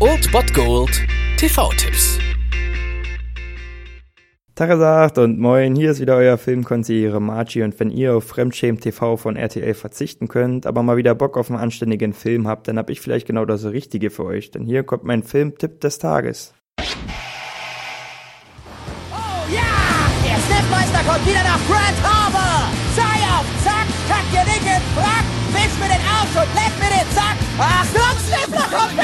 Old Bot Gold TV-Tipps. Tagesagt und moin, hier ist wieder euer Filmkonsigliere Margie und wenn ihr auf Fremdschämen TV von RTL verzichten könnt, aber mal wieder Bock auf einen anständigen Film habt, dann hab ich vielleicht genau das Richtige für euch, denn hier kommt mein Filmtipp des Tages. Oh ja! Der Sniffmeister kommt wieder nach Grand Harbor! Sei auf Zack, kack dir nicht in Frack, wisch mir den Arsch und leck mir den Zack! Vamos ver pra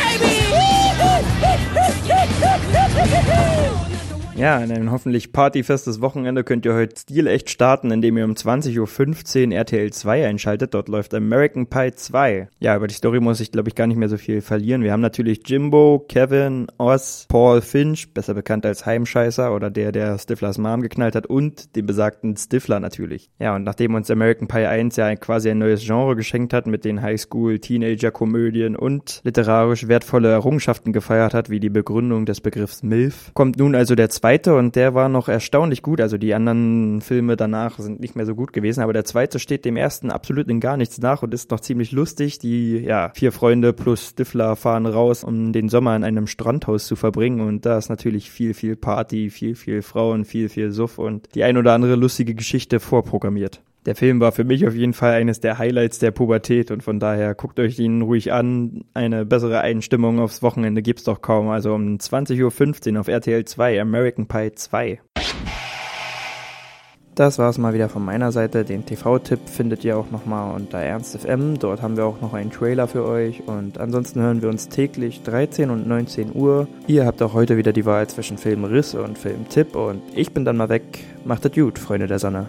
Ja, in ein hoffentlich partyfestes Wochenende könnt ihr heute stilecht starten, indem ihr um 20.15 Uhr RTL 2 einschaltet. Dort läuft American Pie 2. Ja, über die Story muss ich, glaube ich, gar nicht mehr so viel verlieren. Wir haben natürlich Jimbo, Kevin, Oz, Paul Finch, besser bekannt als Heimscheißer oder der, der Stiflers Mom geknallt hat und den besagten Stifler natürlich. Ja, und nachdem uns American Pie 1 ja quasi ein neues Genre geschenkt hat mit den Highschool, Teenager-Komödien und literarisch wertvolle Errungenschaften gefeiert hat, wie die Begründung des Begriffs MILF, kommt nun also der zweite zweite und der war noch erstaunlich gut. Also die anderen Filme danach sind nicht mehr so gut gewesen, aber der zweite steht dem ersten absolut in gar nichts nach und ist noch ziemlich lustig. Die, ja, vier Freunde plus Stifler fahren raus, um den Sommer in einem Strandhaus zu verbringen und da ist natürlich viel, viel Party, viel, viel Frauen, viel, viel Suff und die ein oder andere lustige Geschichte vorprogrammiert der Film war für mich auf jeden Fall eines der Highlights der Pubertät und von daher guckt euch ihn ruhig an. Eine bessere Einstimmung aufs Wochenende gibt's doch kaum. Also um 20.15 Uhr auf RTL 2, American Pie 2. Das war's mal wieder von meiner Seite. Den TV-Tipp findet ihr auch nochmal unter ErnstFM. Dort haben wir auch noch einen Trailer für euch. Und ansonsten hören wir uns täglich 13 und 19 Uhr. Ihr habt auch heute wieder die Wahl zwischen Filmriss und Filmtipp. Und ich bin dann mal weg. Macht es gut, Freunde der Sonne.